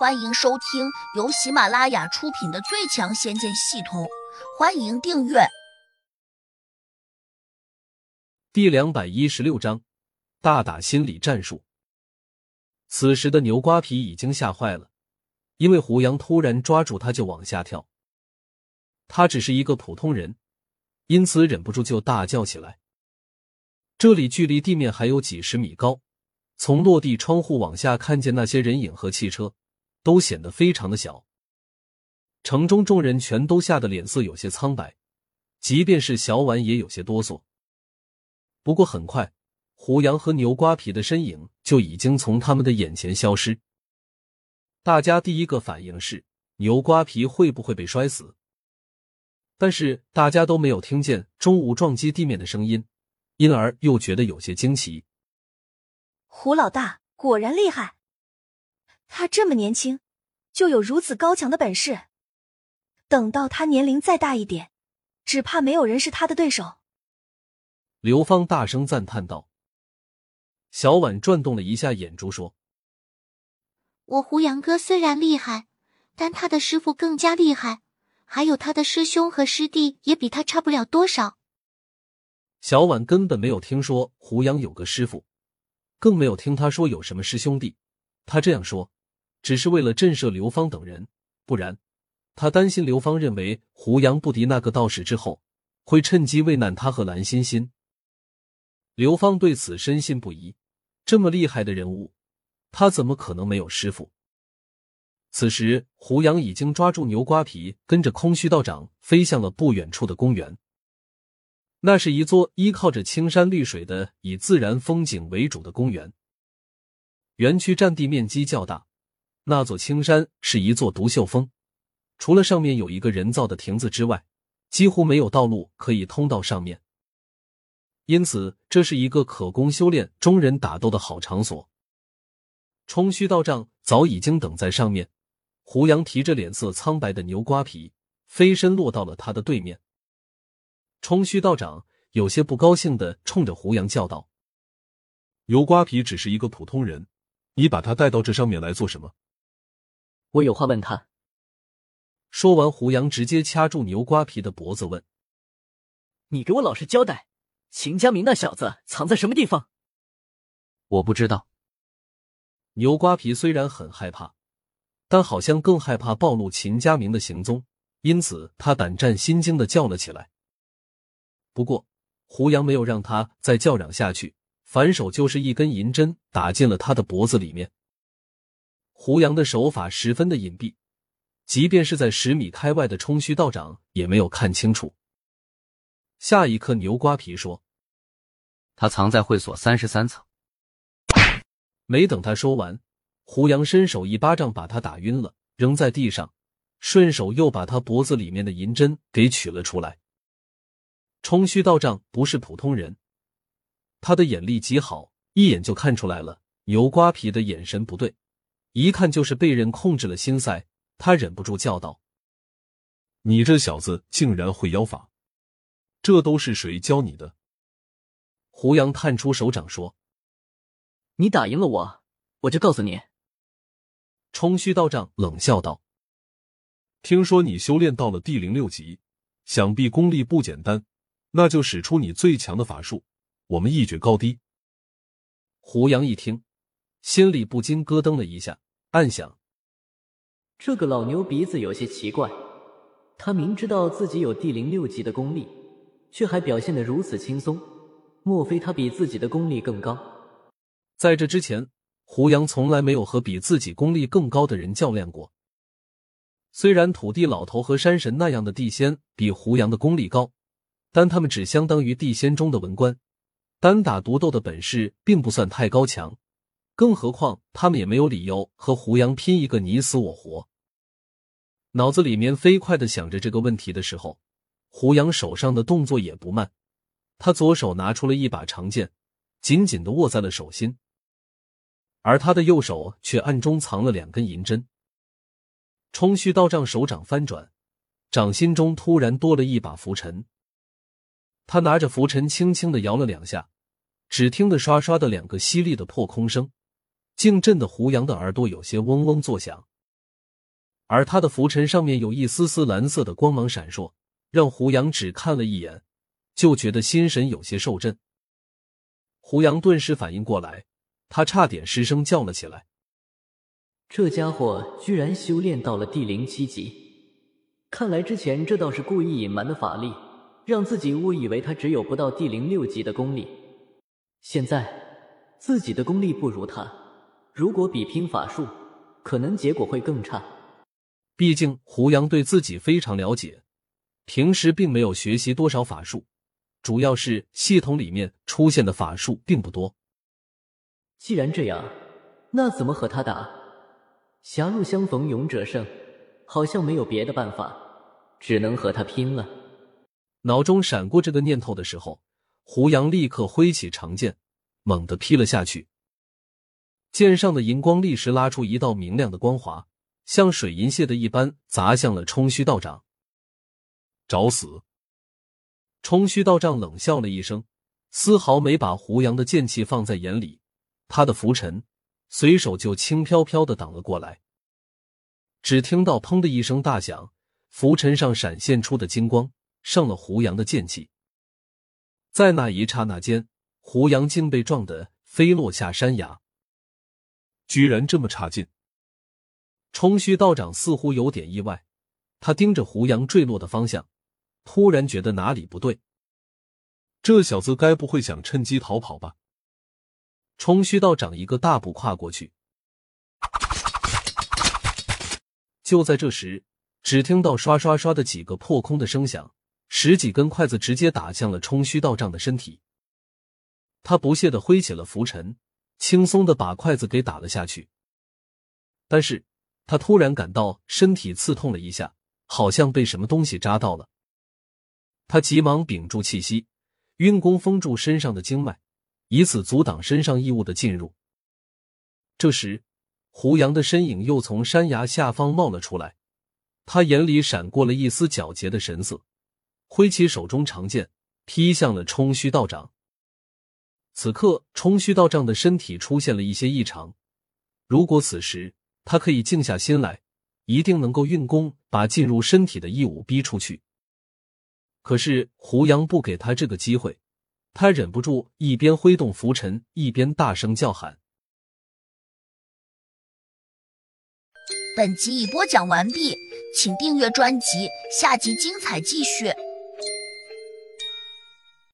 欢迎收听由喜马拉雅出品的《最强仙剑系统》，欢迎订阅。第两百一十六章，大打心理战术。此时的牛瓜皮已经吓坏了，因为胡杨突然抓住他就往下跳。他只是一个普通人，因此忍不住就大叫起来。这里距离地面还有几十米高，从落地窗户往下看见那些人影和汽车。都显得非常的小，城中众人全都吓得脸色有些苍白，即便是小婉也有些哆嗦。不过很快，胡杨和牛瓜皮的身影就已经从他们的眼前消失。大家第一个反应是牛瓜皮会不会被摔死？但是大家都没有听见中午撞击地面的声音，因而又觉得有些惊奇。胡老大果然厉害。他这么年轻，就有如此高强的本事。等到他年龄再大一点，只怕没有人是他的对手。刘芳大声赞叹道。小婉转动了一下眼珠，说：“我胡杨哥虽然厉害，但他的师傅更加厉害，还有他的师兄和师弟也比他差不了多少。”小婉根本没有听说胡杨有个师傅，更没有听他说有什么师兄弟。他这样说。只是为了震慑刘芳等人，不然，他担心刘芳认为胡杨不敌那个道士之后，会趁机为难他和蓝欣欣。刘芳对此深信不疑，这么厉害的人物，他怎么可能没有师傅？此时，胡杨已经抓住牛瓜皮，跟着空虚道长飞向了不远处的公园。那是一座依靠着青山绿水的以自然风景为主的公园，园区占地面积较大。那座青山是一座独秀峰，除了上面有一个人造的亭子之外，几乎没有道路可以通到上面。因此，这是一个可供修炼中人打斗的好场所。冲虚道长早已经等在上面，胡杨提着脸色苍白的牛瓜皮，飞身落到了他的对面。冲虚道长有些不高兴的冲着胡杨叫道：“牛瓜皮只是一个普通人，你把他带到这上面来做什么？”我有话问他。说完，胡杨直接掐住牛瓜皮的脖子问：“你给我老实交代，秦家明那小子藏在什么地方？”我不知道。牛瓜皮虽然很害怕，但好像更害怕暴露秦家明的行踪，因此他胆战心惊的叫了起来。不过，胡杨没有让他再叫嚷下去，反手就是一根银针打进了他的脖子里面。胡杨的手法十分的隐蔽，即便是在十米开外的冲虚道长也没有看清楚。下一刻，牛瓜皮说：“他藏在会所三十三层。”没等他说完，胡杨伸手一巴掌把他打晕了，扔在地上，顺手又把他脖子里面的银针给取了出来。冲虚道长不是普通人，他的眼力极好，一眼就看出来了牛瓜皮的眼神不对。一看就是被人控制了心塞，他忍不住叫道：“你这小子竟然会妖法，这都是谁教你的？”胡杨探出手掌说：“你打赢了我，我就告诉你。”冲虚道长冷笑道：“听说你修炼到了第零六级，想必功力不简单，那就使出你最强的法术，我们一决高低。”胡杨一听。心里不禁咯噔了一下，暗想：这个老牛鼻子有些奇怪。他明知道自己有第零六级的功力，却还表现得如此轻松。莫非他比自己的功力更高？在这之前，胡杨从来没有和比自己功力更高的人较量过。虽然土地老头和山神那样的地仙比胡杨的功力高，但他们只相当于地仙中的文官，单打独斗的本事并不算太高强。更何况，他们也没有理由和胡杨拼一个你死我活。脑子里面飞快的想着这个问题的时候，胡杨手上的动作也不慢，他左手拿出了一把长剑，紧紧的握在了手心，而他的右手却暗中藏了两根银针。冲虚道丈手掌翻转，掌心中突然多了一把拂尘，他拿着拂尘轻轻的摇了两下，只听得刷刷的两个犀利的破空声。竟震得胡杨的耳朵有些嗡嗡作响。而他的拂尘上面有一丝丝蓝色的光芒闪烁，让胡杨只看了一眼，就觉得心神有些受震。胡杨顿时反应过来，他差点失声叫了起来：“这家伙居然修炼到了第零七级！看来之前这倒是故意隐瞒的法力，让自己误以为他只有不到第零六级的功力。现在自己的功力不如他，如果比拼法术，可能结果会更差。”毕竟胡杨对自己非常了解，平时并没有学习多少法术，主要是系统里面出现的法术并不多。既然这样，那怎么和他打？狭路相逢勇者胜，好像没有别的办法，只能和他拼了。脑中闪过这个念头的时候，胡杨立刻挥起长剑，猛地劈了下去。剑上的银光立时拉出一道明亮的光华。像水银泻的一般砸向了冲虚道长，找死！冲虚道长冷笑了一声，丝毫没把胡杨的剑气放在眼里。他的拂尘随手就轻飘飘的挡了过来。只听到“砰”的一声大响，拂尘上闪现出的金光上了胡杨的剑气。在那一刹那间，胡杨竟被撞得飞落下山崖。居然这么差劲！冲虚道长似乎有点意外，他盯着胡杨坠落的方向，突然觉得哪里不对。这小子该不会想趁机逃跑吧？冲虚道长一个大步跨过去。就在这时，只听到刷刷刷的几个破空的声响，十几根筷子直接打向了冲虚道长的身体。他不屑的挥起了拂尘，轻松的把筷子给打了下去。但是。他突然感到身体刺痛了一下，好像被什么东西扎到了。他急忙屏住气息，运功封住身上的经脉，以此阻挡身上异物的进入。这时，胡杨的身影又从山崖下方冒了出来，他眼里闪过了一丝皎洁的神色，挥起手中长剑，劈向了冲虚道长。此刻，冲虚道长的身体出现了一些异常，如果此时。他可以静下心来，一定能够运功把进入身体的异物逼出去。可是胡杨不给他这个机会，他忍不住一边挥动拂尘，一边大声叫喊。本集已播讲完毕，请订阅专辑，下集精彩继续。